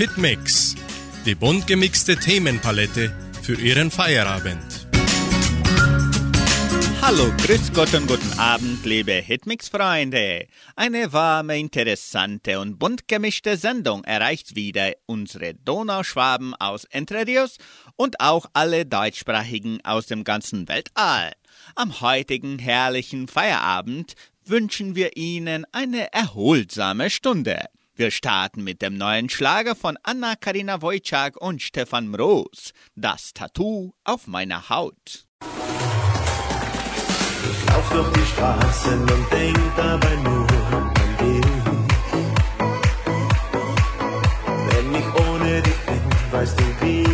Hitmix, die bunt gemixte Themenpalette für Ihren Feierabend. Hallo, grüß Gott und guten Abend, liebe Hitmix-Freunde. Eine warme, interessante und bunt gemischte Sendung erreicht wieder unsere Donauschwaben aus Entre Rios und auch alle Deutschsprachigen aus dem ganzen Weltall. Am heutigen herrlichen Feierabend wünschen wir Ihnen eine erholsame Stunde. Wir starten mit dem neuen Schlager von Anna-Karina Wojcik und Stefan Mroos, Das Tattoo auf meiner Haut. Ich lauf durch die Straßen und denk dabei nur an dich. Wenn ich ohne dich bin, weißt du, wie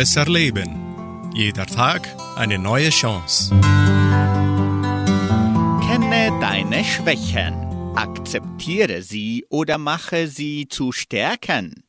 besser leben. Jeder Tag eine neue Chance. Kenne deine Schwächen. Akzeptiere sie oder mache sie zu Stärken.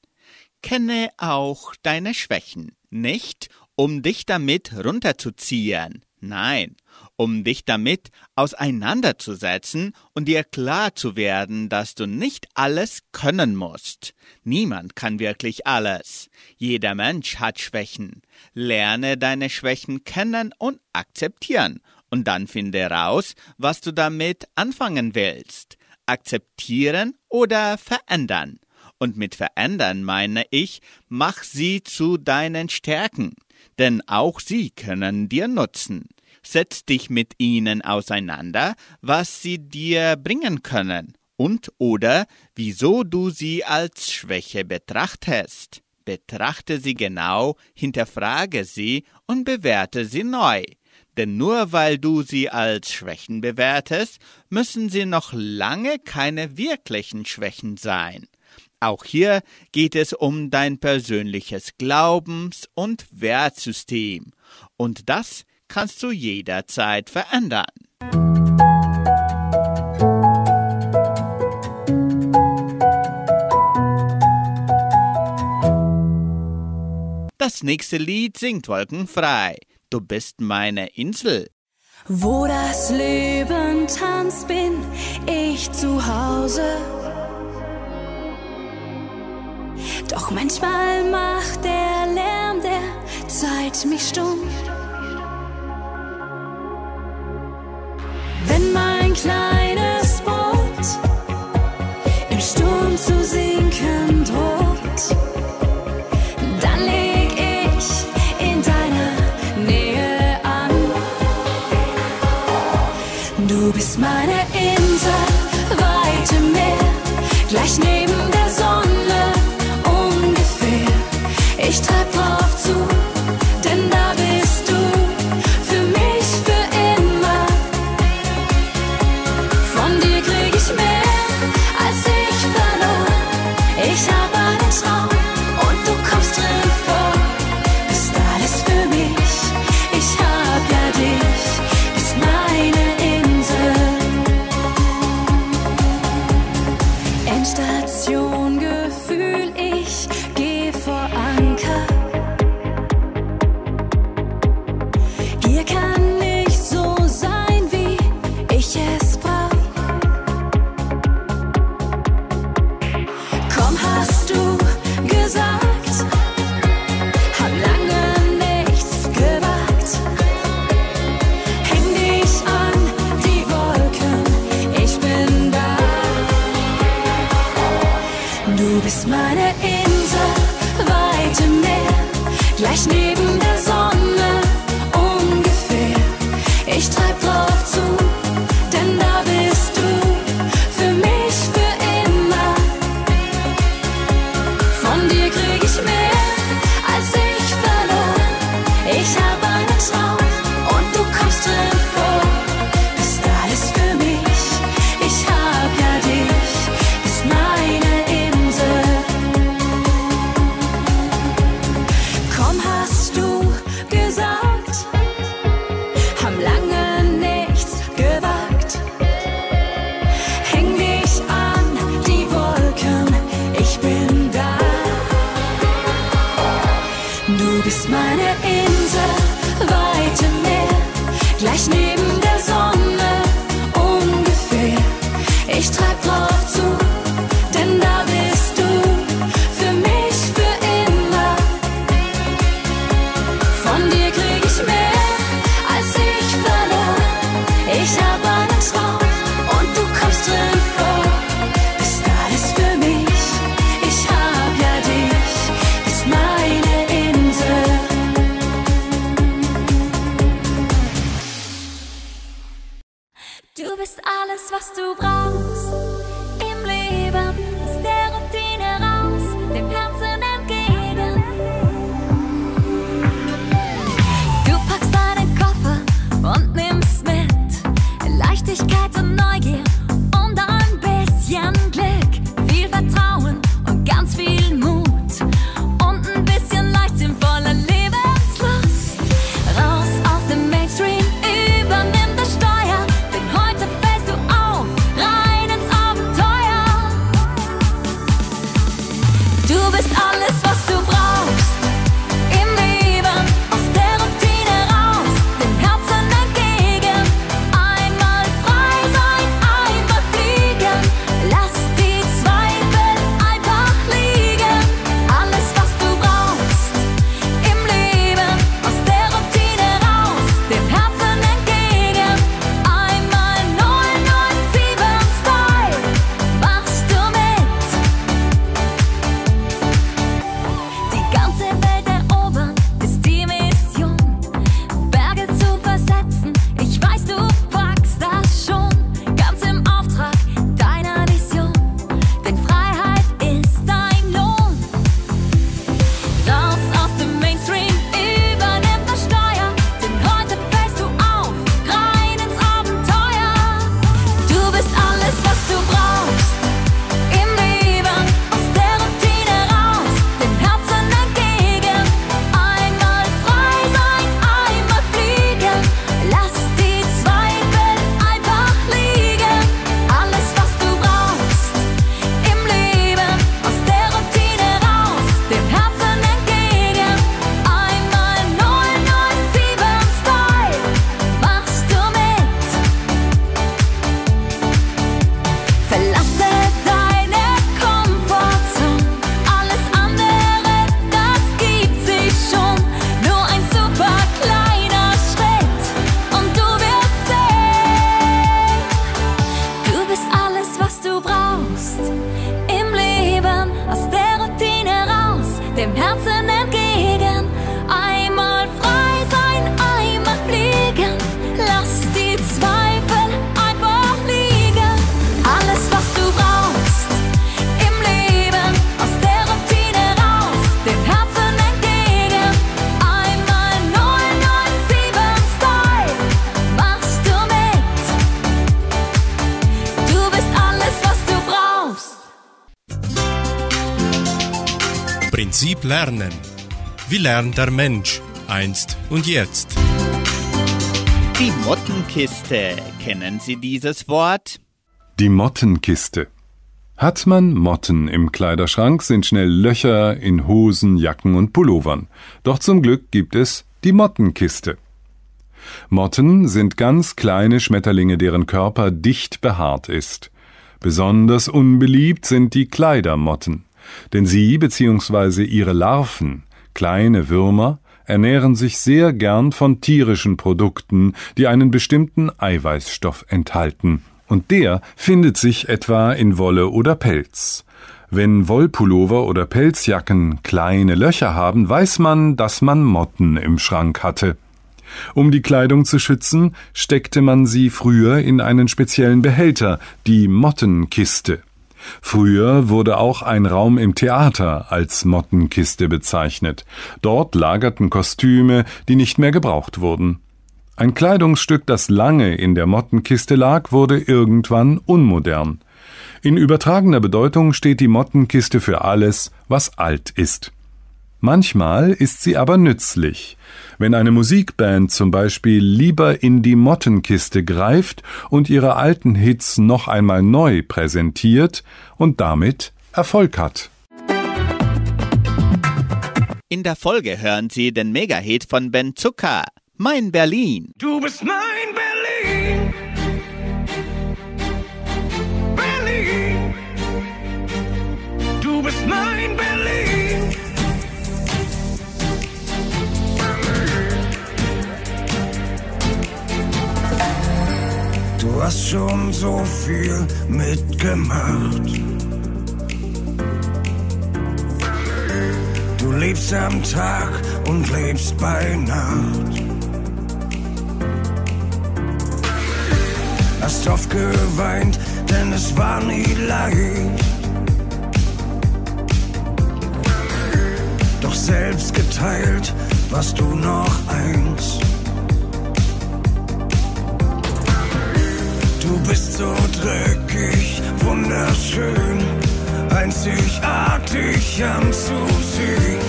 Kenne auch deine Schwächen. Nicht, um dich damit runterzuziehen. Nein, um dich damit auseinanderzusetzen und dir klar zu werden, dass du nicht alles können musst. Niemand kann wirklich alles. Jeder Mensch hat Schwächen. Lerne deine Schwächen kennen und akzeptieren. Und dann finde raus, was du damit anfangen willst. Akzeptieren oder verändern. Und mit verändern meine ich, mach sie zu deinen Stärken. Denn auch sie können dir nutzen. Setz dich mit ihnen auseinander, was sie dir bringen können und oder wieso du sie als Schwäche betrachtest. Betrachte sie genau, hinterfrage sie und bewerte sie neu. Denn nur weil du sie als Schwächen bewertest, müssen sie noch lange keine wirklichen Schwächen sein. Auch hier geht es um dein persönliches Glaubens- und Wertsystem. Und das kannst du jederzeit verändern. Das nächste Lied singt Wolkenfrei. Du bist meine Insel. Wo das Leben tanzt, bin ich zu Hause. Doch manchmal macht der Lärm der Zeit mich stumm. Wenn mein kleines lernt der Mensch einst und jetzt? Die Mottenkiste. Kennen Sie dieses Wort? Die Mottenkiste. Hat man Motten im Kleiderschrank, sind schnell Löcher in Hosen, Jacken und Pullovern. Doch zum Glück gibt es die Mottenkiste. Motten sind ganz kleine Schmetterlinge, deren Körper dicht behaart ist. Besonders unbeliebt sind die Kleidermotten, denn sie bzw. ihre Larven, kleine Würmer, ernähren sich sehr gern von tierischen Produkten, die einen bestimmten Eiweißstoff enthalten, und der findet sich etwa in Wolle oder Pelz. Wenn Wollpullover oder Pelzjacken kleine Löcher haben, weiß man, dass man Motten im Schrank hatte. Um die Kleidung zu schützen, steckte man sie früher in einen speziellen Behälter, die Mottenkiste. Früher wurde auch ein Raum im Theater als Mottenkiste bezeichnet. Dort lagerten Kostüme, die nicht mehr gebraucht wurden. Ein Kleidungsstück, das lange in der Mottenkiste lag, wurde irgendwann unmodern. In übertragener Bedeutung steht die Mottenkiste für alles, was alt ist. Manchmal ist sie aber nützlich. Wenn eine Musikband zum Beispiel lieber in die Mottenkiste greift und ihre alten Hits noch einmal neu präsentiert und damit Erfolg hat. In der Folge hören Sie den Megahit von Ben Zucker, Mein Berlin. Du bist mein Berlin. Berlin. Du bist mein Berlin. Du hast schon so viel mitgemacht. Du lebst am Tag und lebst bei Nacht. Hast oft geweint, denn es war nie leicht. Doch selbst geteilt warst du noch eins. Du bist so dreckig, wunderschön, einzigartig anzusehen.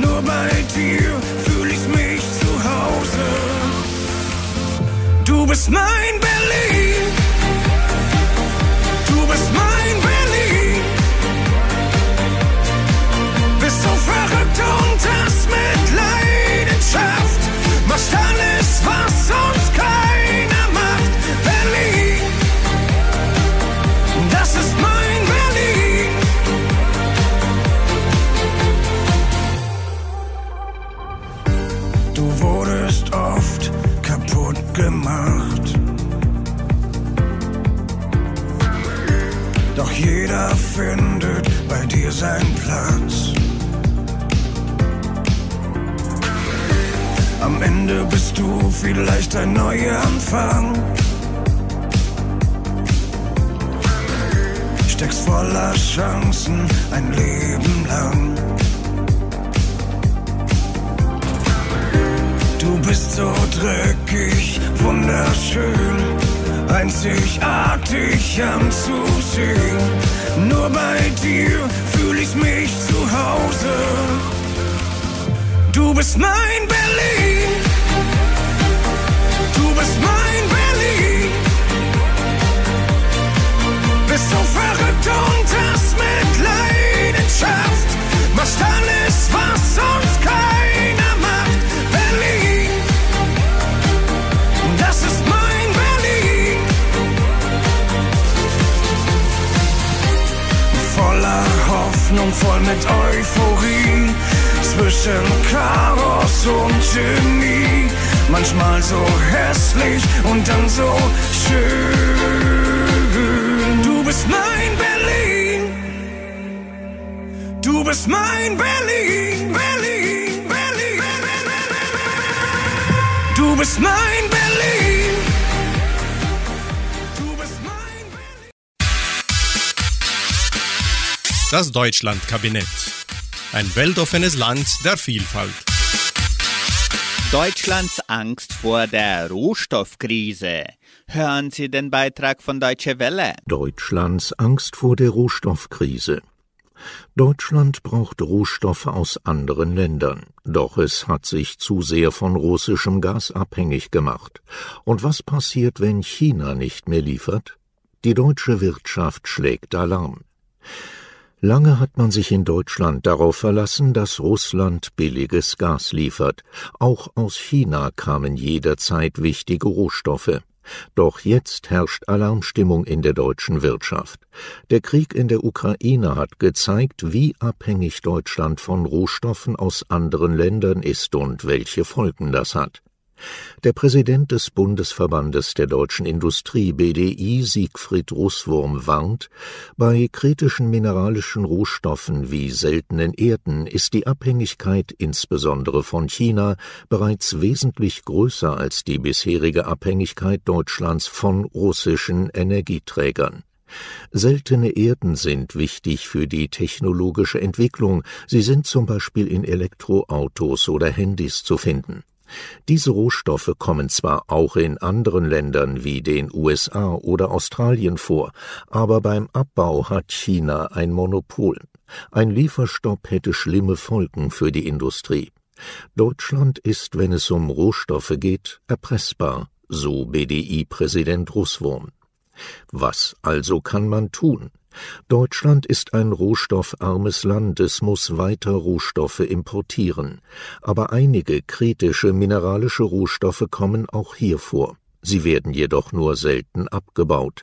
Nur bei dir fühl ich mich zu Hause. Du bist mein Berlin. Vielleicht ein Neuanfang. Steckst voller Chancen ein Leben lang. Du bist so dreckig, wunderschön, einzigartig anzusehen. Nur bei dir fühl ich mich zu Hause. Du bist mein Berlin. Du bist mein Berlin. Bist so verrückt und das mit Leidenschaft. Machst alles, was sonst keiner macht. Berlin. Das ist mein Berlin. Voller Hoffnung, voll mit Euphorie. Zwischen Chaos und Genie. Manchmal so hässlich und dann so schön. Du bist mein Berlin. Du bist mein Berlin. Berlin, Berlin. Du bist mein Berlin. Du bist mein Berlin. Das Deutschlandkabinett. Ein weltoffenes Land der Vielfalt. Deutschlands Angst vor der Rohstoffkrise. Hören Sie den Beitrag von Deutsche Welle. Deutschlands Angst vor der Rohstoffkrise. Deutschland braucht Rohstoffe aus anderen Ländern, doch es hat sich zu sehr von russischem Gas abhängig gemacht. Und was passiert, wenn China nicht mehr liefert? Die deutsche Wirtschaft schlägt Alarm. Lange hat man sich in Deutschland darauf verlassen, dass Russland billiges Gas liefert. Auch aus China kamen jederzeit wichtige Rohstoffe. Doch jetzt herrscht Alarmstimmung in der deutschen Wirtschaft. Der Krieg in der Ukraine hat gezeigt, wie abhängig Deutschland von Rohstoffen aus anderen Ländern ist und welche Folgen das hat. Der Präsident des Bundesverbandes der deutschen Industrie BDI Siegfried Russwurm warnt, bei kritischen mineralischen Rohstoffen wie seltenen Erden ist die Abhängigkeit insbesondere von China bereits wesentlich größer als die bisherige Abhängigkeit Deutschlands von russischen Energieträgern. Seltene Erden sind wichtig für die technologische Entwicklung, sie sind zum Beispiel in Elektroautos oder Handys zu finden. Diese Rohstoffe kommen zwar auch in anderen Ländern wie den USA oder Australien vor, aber beim Abbau hat China ein Monopol. Ein Lieferstopp hätte schlimme Folgen für die Industrie. Deutschland ist, wenn es um Rohstoffe geht, erpressbar, so BDI-Präsident Russwurm. Was also kann man tun? Deutschland ist ein rohstoffarmes Land, es muss weiter Rohstoffe importieren. Aber einige kritische mineralische Rohstoffe kommen auch hier vor. Sie werden jedoch nur selten abgebaut.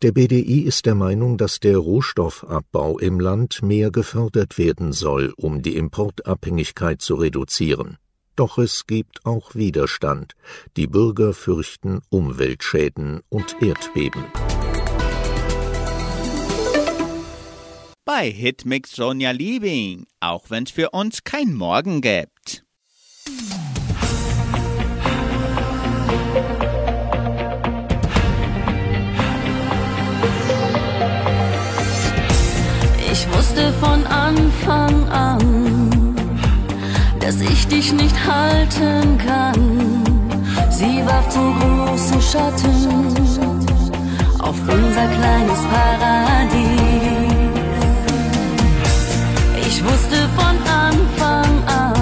Der BDI ist der Meinung, dass der Rohstoffabbau im Land mehr gefördert werden soll, um die Importabhängigkeit zu reduzieren. Doch es gibt auch Widerstand. Die Bürger fürchten Umweltschäden und Erdbeben. Bei Hitmix Sonja Liebing, auch wenn's für uns kein Morgen gibt. Ich wusste von Anfang an, dass ich dich nicht halten kann. Sie warf zu große Schatten auf unser kleines Paradies. Wusste von Anfang an,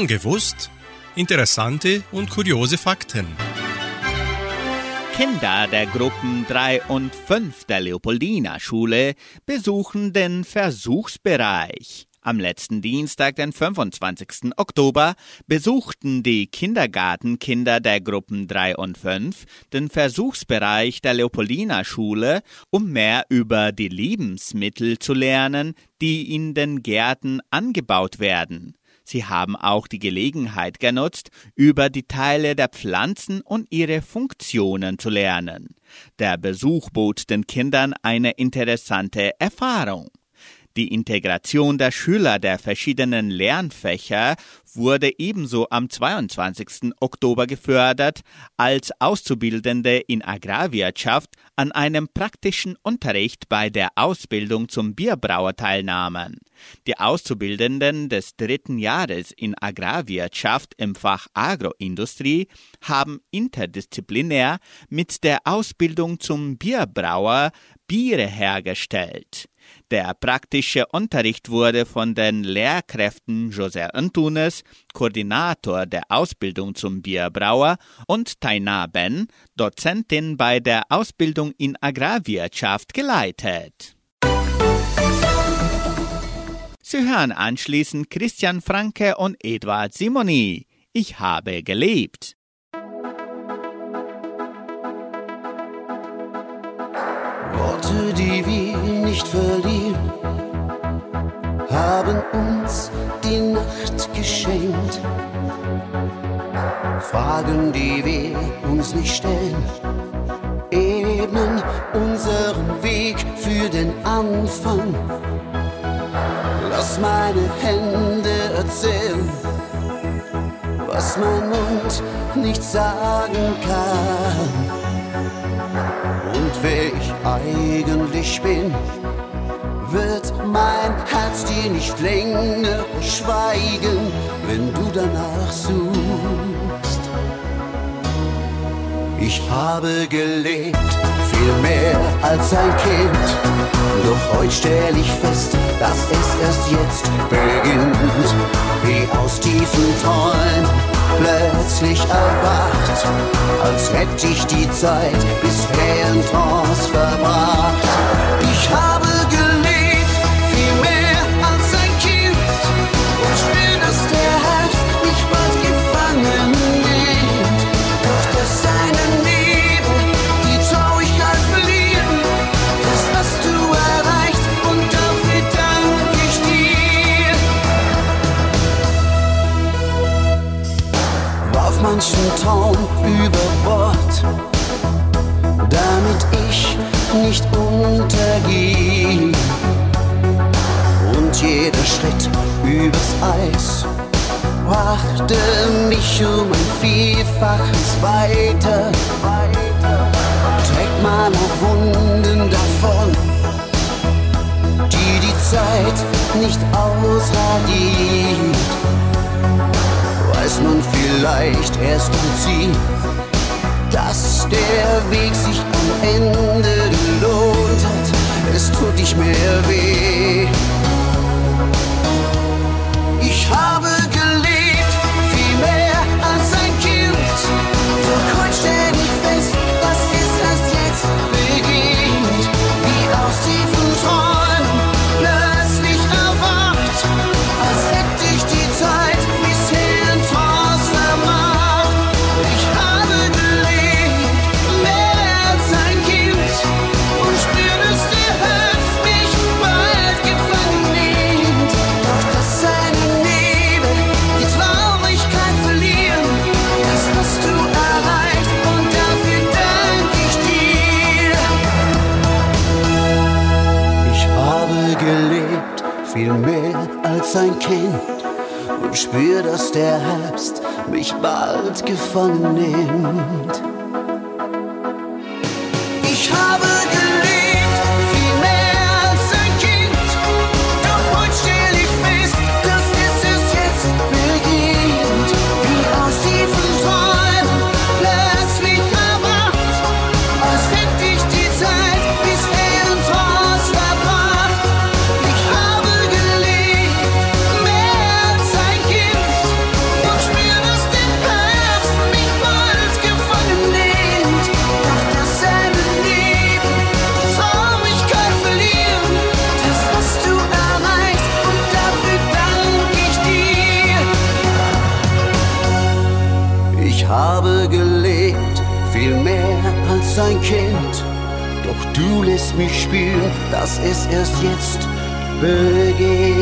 Schon gewusst? Interessante und kuriose Fakten. Kinder der Gruppen 3 und 5 der Leopoldina Schule besuchen den Versuchsbereich. Am letzten Dienstag, den 25. Oktober, besuchten die Kindergartenkinder der Gruppen 3 und 5 den Versuchsbereich der Leopoldina Schule, um mehr über die Lebensmittel zu lernen, die in den Gärten angebaut werden. Sie haben auch die Gelegenheit genutzt, über die Teile der Pflanzen und ihre Funktionen zu lernen. Der Besuch bot den Kindern eine interessante Erfahrung. Die Integration der Schüler der verschiedenen Lernfächer wurde ebenso am 22. Oktober gefördert, als Auszubildende in Agrarwirtschaft an einem praktischen Unterricht bei der Ausbildung zum Bierbrauer teilnahmen. Die Auszubildenden des dritten Jahres in Agrarwirtschaft im Fach Agroindustrie haben interdisziplinär mit der Ausbildung zum Bierbrauer Biere hergestellt. Der praktische Unterricht wurde von den Lehrkräften José Antunes, Koordinator der Ausbildung zum Bierbrauer, und Taina Ben, Dozentin bei der Ausbildung in Agrarwirtschaft, geleitet. Sie hören anschließend Christian Franke und Eduard Simoni. Ich habe gelebt. Worte, die wir nicht verlieren, haben uns die Nacht geschenkt. Fragen, die wir uns nicht stellen, ebnen unseren Weg für den Anfang. Lass meine Hände erzählen, was mein Mund nicht sagen kann und wer ich eigentlich bin, wird mein Herz dir nicht länger schweigen, wenn du danach suchst. Ich habe gelebt, viel mehr als ein Kind, doch heute stell ich fest, dass es erst jetzt beginnt, wie aus tiefen Träumen plötzlich erwacht, als hätte ich die Zeit bisher in Trance verbracht. Bye. Ich mich spüren, dass es erst jetzt beginnt.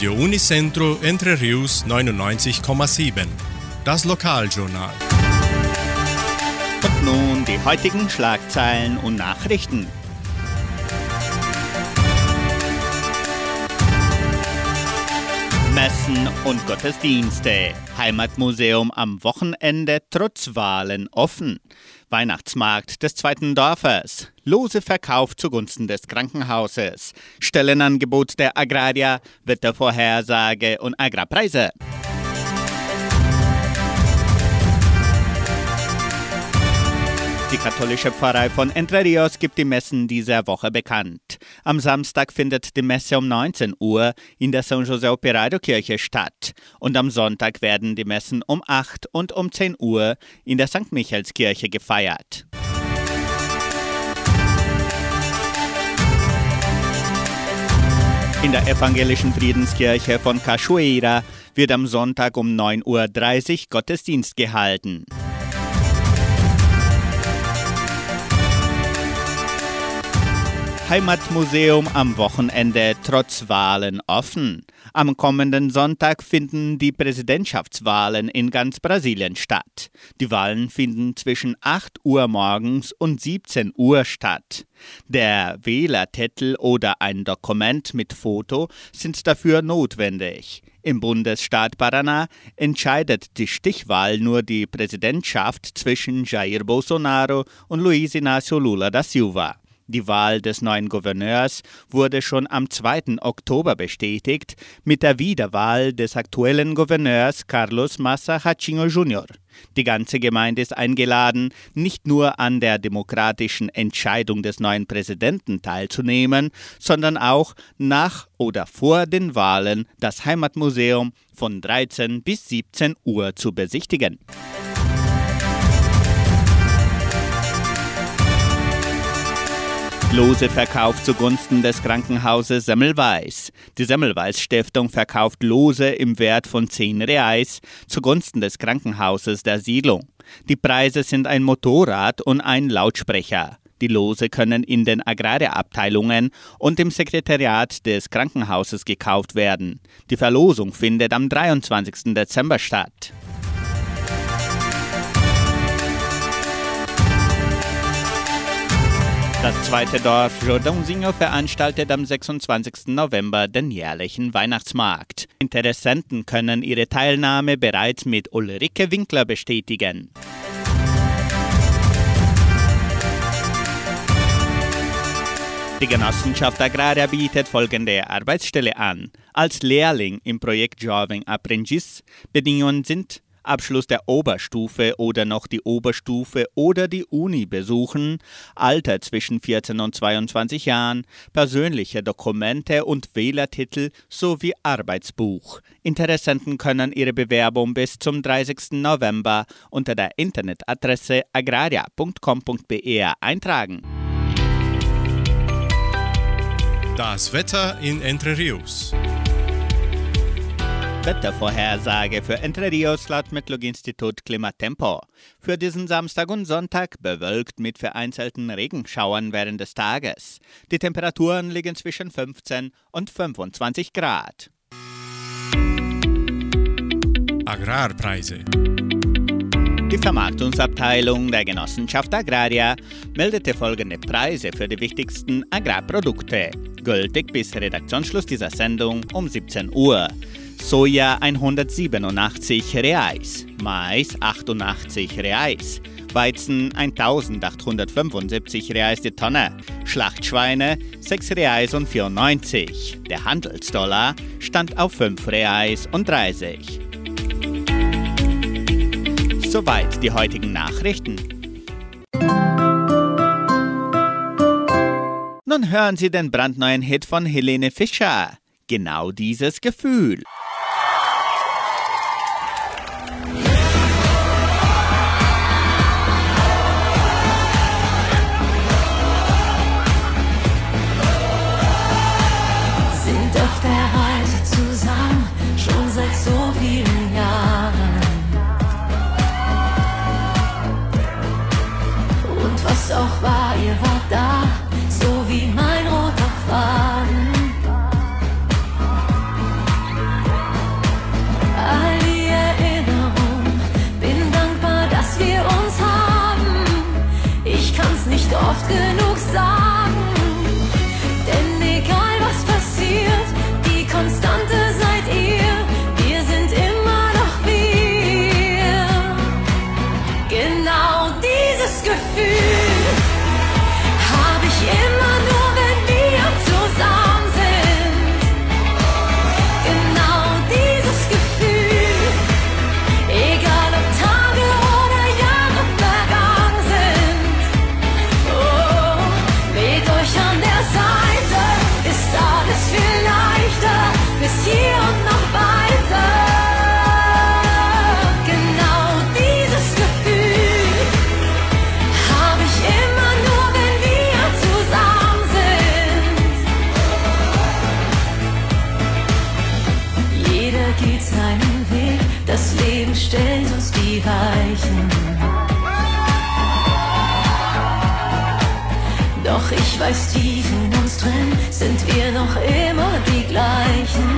Radio Unicentro Entre Rius 99,7. Das Lokaljournal. Und nun die heutigen Schlagzeilen und Nachrichten. Messen und Gottesdienste. Heimatmuseum am Wochenende trotz Wahlen offen. Weihnachtsmarkt des zweiten Dorfes. Lose Verkauf zugunsten des Krankenhauses. Stellenangebot der Agraria, Wettervorhersage und Agrarpreise. Die katholische Pfarrei von Entre Rios gibt die Messen dieser Woche bekannt. Am Samstag findet die Messe um 19 Uhr in der San José Operario Kirche statt und am Sonntag werden die Messen um 8 und um 10 Uhr in der St. Michaelskirche gefeiert. In der evangelischen Friedenskirche von Cachoeira wird am Sonntag um 9.30 Uhr Gottesdienst gehalten. Heimatmuseum am Wochenende trotz Wahlen offen. Am kommenden Sonntag finden die Präsidentschaftswahlen in ganz Brasilien statt. Die Wahlen finden zwischen 8 Uhr morgens und 17 Uhr statt. Der Wählertitel oder ein Dokument mit Foto sind dafür notwendig. Im Bundesstaat Paraná entscheidet die Stichwahl nur die Präsidentschaft zwischen Jair Bolsonaro und Luiz Inácio Lula da Silva. Die Wahl des neuen Gouverneurs wurde schon am 2. Oktober bestätigt mit der Wiederwahl des aktuellen Gouverneurs Carlos Massa Hachinho Jr. Die ganze Gemeinde ist eingeladen, nicht nur an der demokratischen Entscheidung des neuen Präsidenten teilzunehmen, sondern auch nach oder vor den Wahlen das Heimatmuseum von 13 bis 17 Uhr zu besichtigen. Lose verkauft zugunsten des Krankenhauses Semmelweis. Die Semmelweis Stiftung verkauft Lose im Wert von 10 Reais zugunsten des Krankenhauses der Siedlung. Die Preise sind ein Motorrad und ein Lautsprecher. Die Lose können in den Agrarabteilungen und im Sekretariat des Krankenhauses gekauft werden. Die Verlosung findet am 23. Dezember statt. Das zweite Dorf Jordãozinho veranstaltet am 26. November den jährlichen Weihnachtsmarkt. Interessenten können ihre Teilnahme bereits mit Ulrike Winkler bestätigen. Die Genossenschaft Agraria bietet folgende Arbeitsstelle an. Als Lehrling im Projekt Jovem Aprendiz Bedingungen sind Abschluss der Oberstufe oder noch die Oberstufe oder die Uni besuchen, Alter zwischen 14 und 22 Jahren, persönliche Dokumente und Wählertitel sowie Arbeitsbuch. Interessenten können ihre Bewerbung bis zum 30. November unter der Internetadresse agraria.com.br eintragen. Das Wetter in Entre Rios. Wettervorhersage für Entre Rios laut Metlog-Institut Klimatempo. Für diesen Samstag und Sonntag bewölkt mit vereinzelten Regenschauern während des Tages. Die Temperaturen liegen zwischen 15 und 25 Grad. Agrarpreise. Die Vermarktungsabteilung der Genossenschaft Agraria meldete folgende Preise für die wichtigsten Agrarprodukte, gültig bis Redaktionsschluss dieser Sendung um 17 Uhr. Soja 187 Reais, Mais 88 Reais, Weizen 1875 Reais die Tonne, Schlachtschweine 6 Reais und 94. Der Handelsdollar stand auf 5 Reais und 30. Soweit die heutigen Nachrichten. Nun hören Sie den brandneuen Hit von Helene Fischer. Genau dieses Gefühl. Sind auf zusammen, schon seit so vielen Jahren. Und was auch war, ihr wart da, so wie mein roter Faden. All die Erinnerungen, bin dankbar, dass wir uns haben. Ich kann's nicht oft genug sagen. Denn egal was passiert, die Konstante noch immer die gleichen.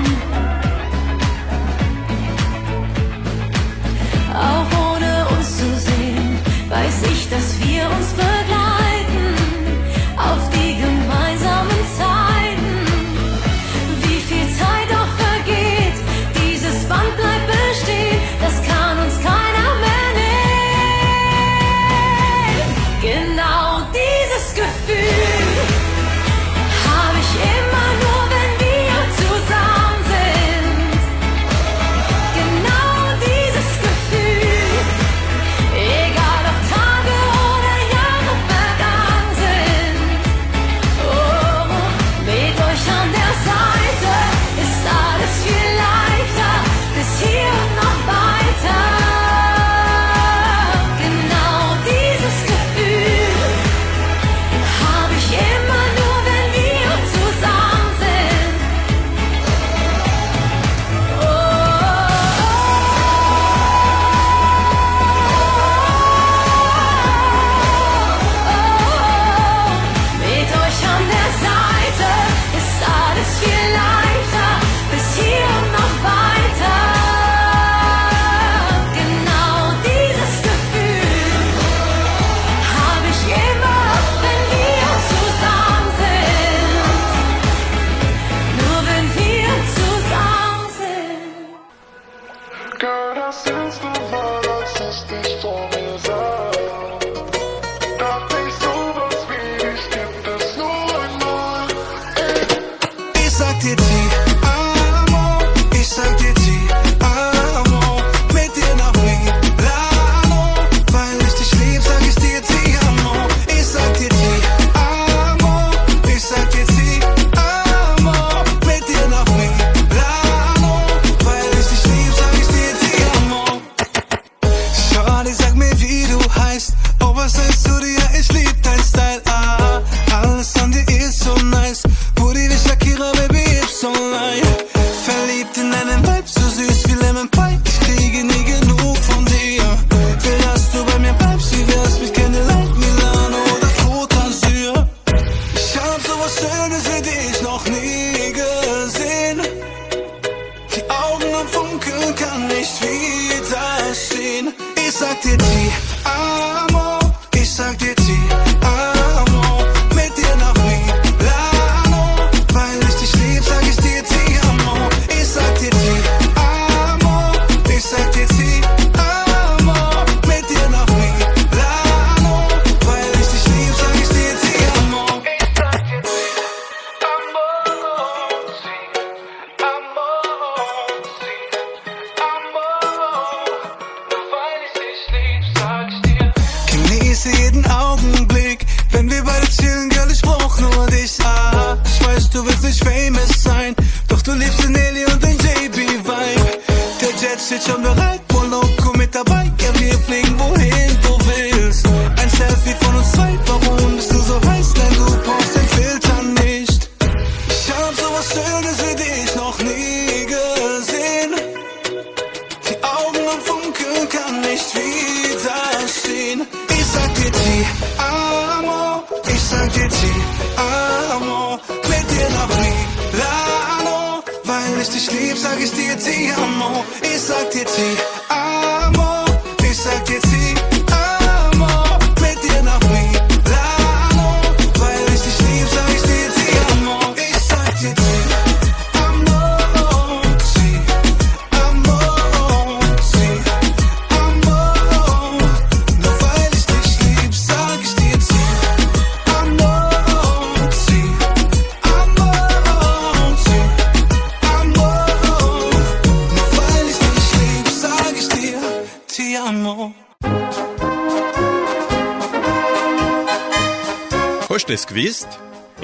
Ich sag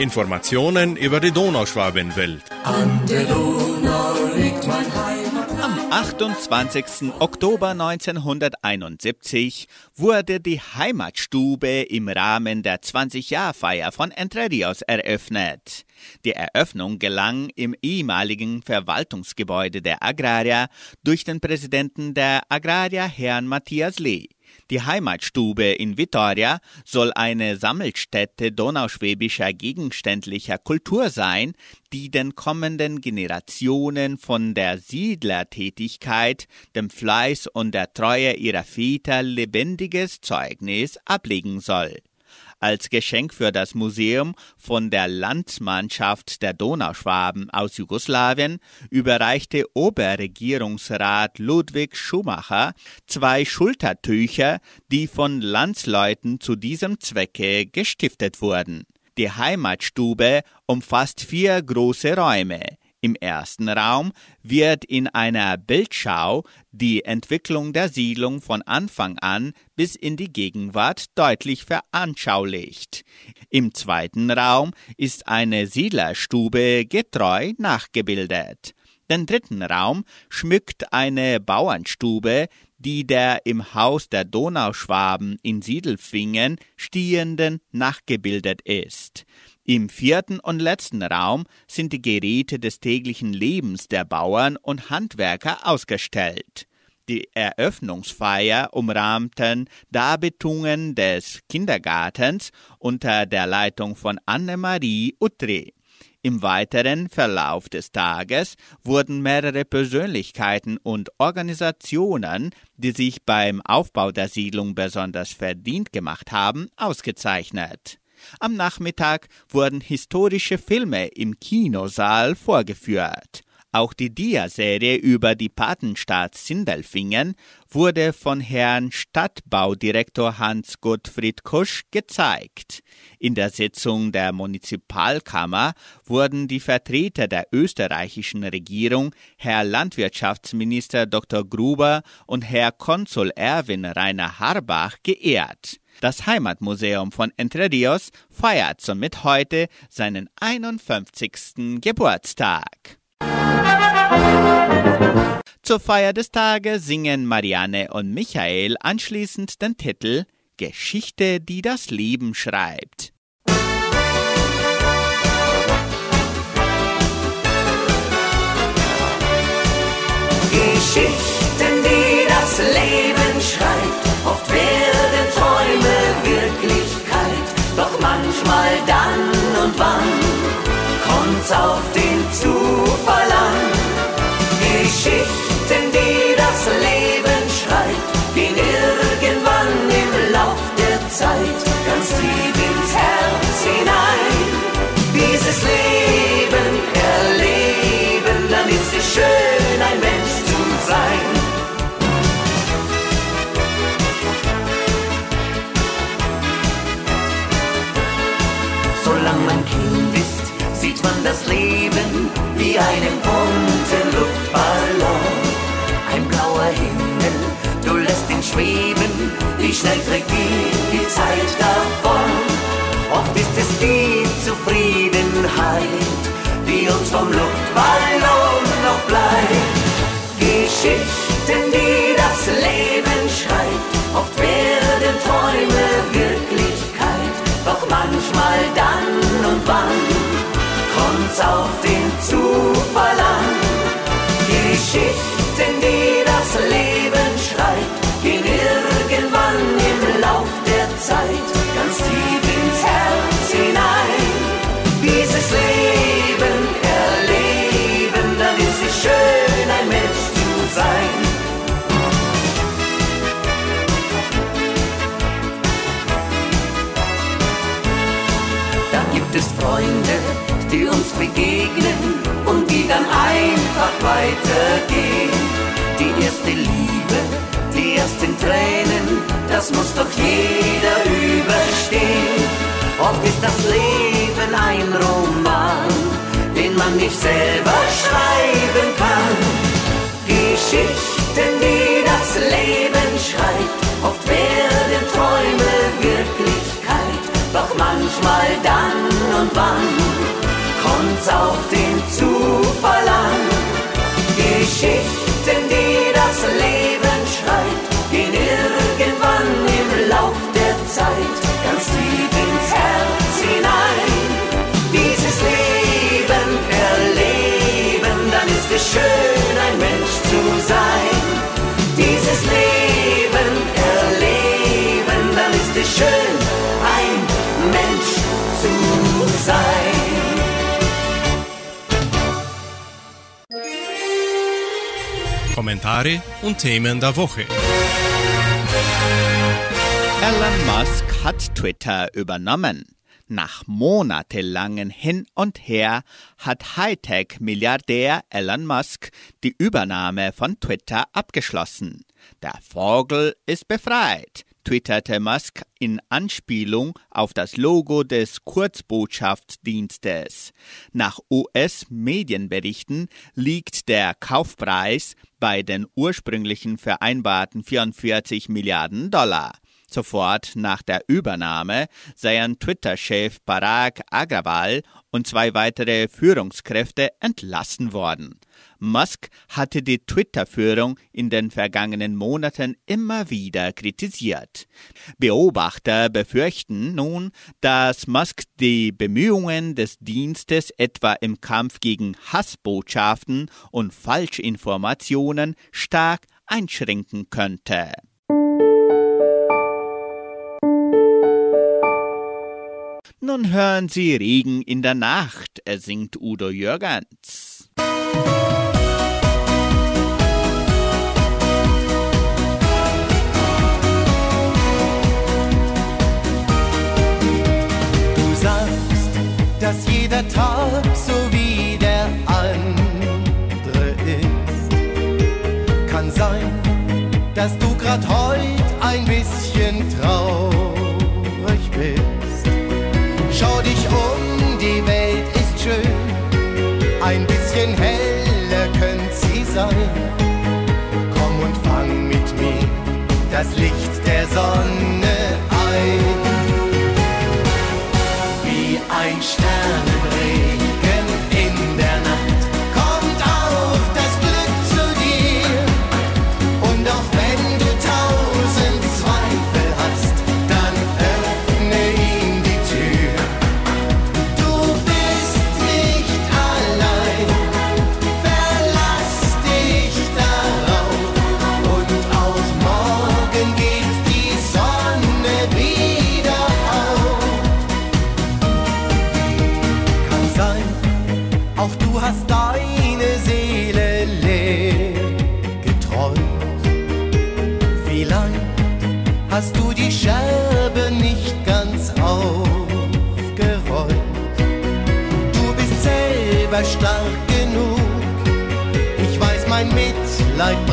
Informationen über die Donauschwabenwelt. An der Donau liegt mein. Am 28. Oktober 1971 wurde die Heimatstube im Rahmen der 20-Jahr-Feier von Entre Rios eröffnet. Die Eröffnung gelang im ehemaligen Verwaltungsgebäude der Agraria durch den Präsidenten der Agraria, Herrn Matthias Lee. Die Heimatstube in Vitoria soll eine Sammelstätte donauschwäbischer gegenständlicher Kultur sein, die den kommenden Generationen von der Siedlertätigkeit, dem Fleiß und der Treue ihrer Väter lebendiges Zeugnis ablegen soll. Als Geschenk für das Museum von der Landsmannschaft der Donauschwaben aus Jugoslawien überreichte Oberregierungsrat Ludwig Schumacher zwei Schultertücher, die von Landsleuten zu diesem Zwecke gestiftet wurden. Die Heimatstube umfasst vier große Räume. Im ersten Raum wird in einer Bildschau die Entwicklung der Siedlung von Anfang an bis in die Gegenwart deutlich veranschaulicht. Im zweiten Raum ist eine Siedlerstube getreu nachgebildet. Den dritten Raum schmückt eine Bauernstube, die der im Haus der Donauschwaben in Siedelfingen stehenden nachgebildet ist. Im vierten und letzten Raum sind die Geräte des täglichen Lebens der Bauern und Handwerker ausgestellt. Die Eröffnungsfeier umrahmten Darbietungen des Kindergartens unter der Leitung von Annemarie Utri. Im weiteren Verlauf des Tages wurden mehrere Persönlichkeiten und Organisationen, die sich beim Aufbau der Siedlung besonders verdient gemacht haben, ausgezeichnet. Am Nachmittag wurden historische Filme im Kinosaal vorgeführt. Auch die Dia-Serie über die Patenstadt Sindelfingen wurde von Herrn Stadtbaudirektor Hans Gottfried Kusch gezeigt. In der Sitzung der Munizipalkammer wurden die Vertreter der österreichischen Regierung, Herr Landwirtschaftsminister Dr. Gruber und Herr Konsul Erwin Rainer Harbach geehrt. Das Heimatmuseum von Entre Rios feiert somit heute seinen 51. Geburtstag. Zur Feier des Tages singen Marianne und Michael anschließend den Titel Geschichte, die das Leben schreibt. Geschichten, die das Leben schreibt. Oft werden Wirklichkeit. Doch manchmal dann und wann kommt's auf den Zufall an. Geschichten, die das Leben schreibt, gehen irgendwann im Lauf der Zeit ganz tief Leben wie einen bunten Luftballon. Ein blauer Himmel, du lässt ihn schweben, wie schnell die, die Zeit davon. Geschichten, die das Leben schreibt, gehen irgendwann im Lauf der Zeit ganz tief ins Herz hinein. Dieses Leben erleben, dann ist es schön, ein Mensch zu sein. Da gibt es Freunde, die uns begegnen einfach weitergehen. Die erste Liebe, die ersten Tränen, das muss doch jeder überstehen. Oft ist das Leben ein Roman, den man nicht selber schreiben kann. Geschichten, die das Leben schreibt, oft werden Träume Wirklichkeit, doch manchmal dann und wann kommt's auf den Zufall an. Geschichten, die das Leben Kommentare und Themen der Woche. Elon Musk hat Twitter übernommen. Nach monatelangen Hin und Her hat Hightech-Milliardär Elon Musk die Übernahme von Twitter abgeschlossen. Der Vogel ist befreit, twitterte Musk in Anspielung auf das Logo des Kurzbotschaftsdienstes. Nach US-Medienberichten liegt der Kaufpreis bei den ursprünglichen vereinbarten 44 Milliarden Dollar. Sofort nach der Übernahme seien Twitter-Chef Parag Agrawal und zwei weitere Führungskräfte entlassen worden. Musk hatte die Twitter-Führung in den vergangenen Monaten immer wieder kritisiert. Beobachter befürchten nun, dass Musk die Bemühungen des Dienstes etwa im Kampf gegen Hassbotschaften und Falschinformationen stark einschränken könnte. Nun hören Sie Regen in der Nacht, er singt Udo Jürgens. Du sagst, dass jeder Tag so wie der andere Kann sein, dass du grad heut ein bisschen traurig das Licht der Sonne ein. Wie ein Sternenregen like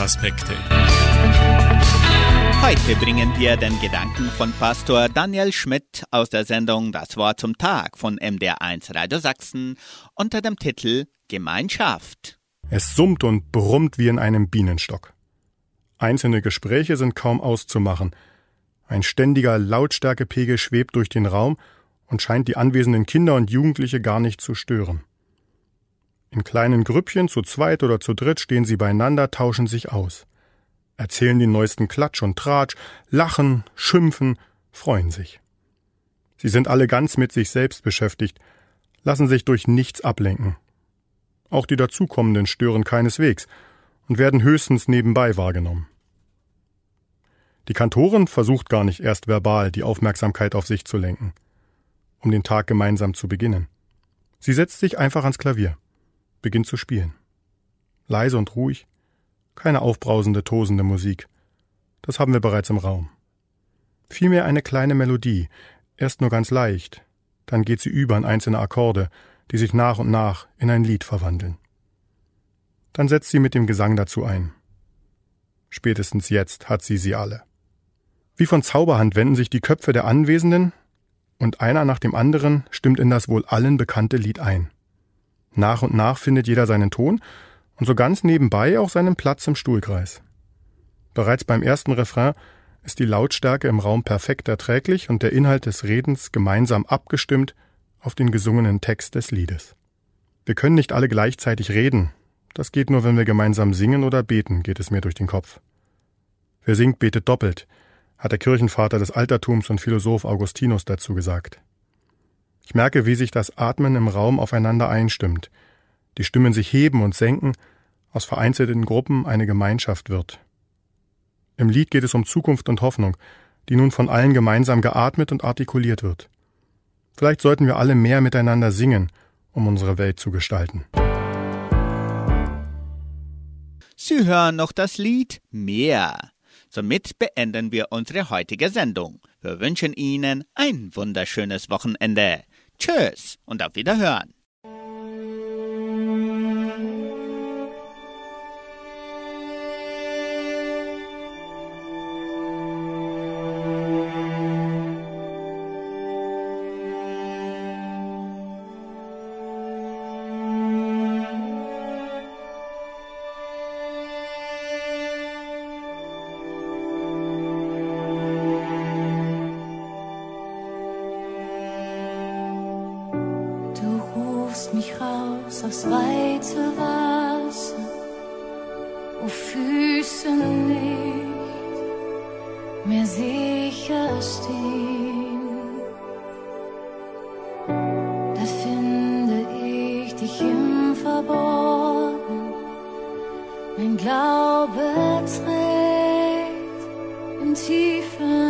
Lebensaspekte. Heute bringen wir den Gedanken von Pastor Daniel Schmidt aus der Sendung Das Wort zum Tag von MDR1 Radio Sachsen unter dem Titel Gemeinschaft. Es summt und brummt wie in einem Bienenstock. Einzelne Gespräche sind kaum auszumachen. Ein ständiger Lautstärkepegel schwebt durch den Raum und scheint die anwesenden Kinder und Jugendliche gar nicht zu stören. In kleinen Grüppchen, zu zweit oder zu dritt, stehen sie beieinander, tauschen sich aus, erzählen den neuesten Klatsch und Tratsch, lachen, schimpfen, freuen sich. Sie sind alle ganz mit sich selbst beschäftigt, lassen sich durch nichts ablenken. Auch die dazukommenden stören keineswegs und werden höchstens nebenbei wahrgenommen. Die Kantorin versucht gar nicht erst verbal die Aufmerksamkeit auf sich zu lenken, um den Tag gemeinsam zu beginnen. Sie setzt sich einfach ans Klavier, beginnt zu spielen. Leise und ruhig, keine aufbrausende, tosende Musik. Das haben wir bereits im Raum. Vielmehr eine kleine Melodie, erst nur ganz leicht, dann geht sie über in einzelne Akkorde, die sich nach und nach in ein Lied verwandeln. Dann setzt sie mit dem Gesang dazu ein. Spätestens jetzt hat sie sie alle. Wie von Zauberhand wenden sich die Köpfe der Anwesenden, und einer nach dem anderen stimmt in das wohl allen bekannte Lied ein. Nach und nach findet jeder seinen Ton und so ganz nebenbei auch seinen Platz im Stuhlkreis. Bereits beim ersten Refrain ist die Lautstärke im Raum perfekt erträglich und der Inhalt des Redens gemeinsam abgestimmt auf den gesungenen Text des Liedes. Wir können nicht alle gleichzeitig reden. Das geht nur, wenn wir gemeinsam singen oder beten, geht es mir durch den Kopf. Wer singt, betet doppelt, hat der Kirchenvater des Altertums und Philosoph Augustinus dazu gesagt. Ich merke, wie sich das Atmen im Raum aufeinander einstimmt, die Stimmen sich heben und senken, aus vereinzelten Gruppen eine Gemeinschaft wird. Im Lied geht es um Zukunft und Hoffnung, die nun von allen gemeinsam geatmet und artikuliert wird. Vielleicht sollten wir alle mehr miteinander singen, um unsere Welt zu gestalten. Sie hören noch das Lied Meer. Somit beenden wir unsere heutige Sendung. Wir wünschen Ihnen ein wunderschönes Wochenende. Tschüss und auf Wiederhören. Mein Glaube trägt im tiefen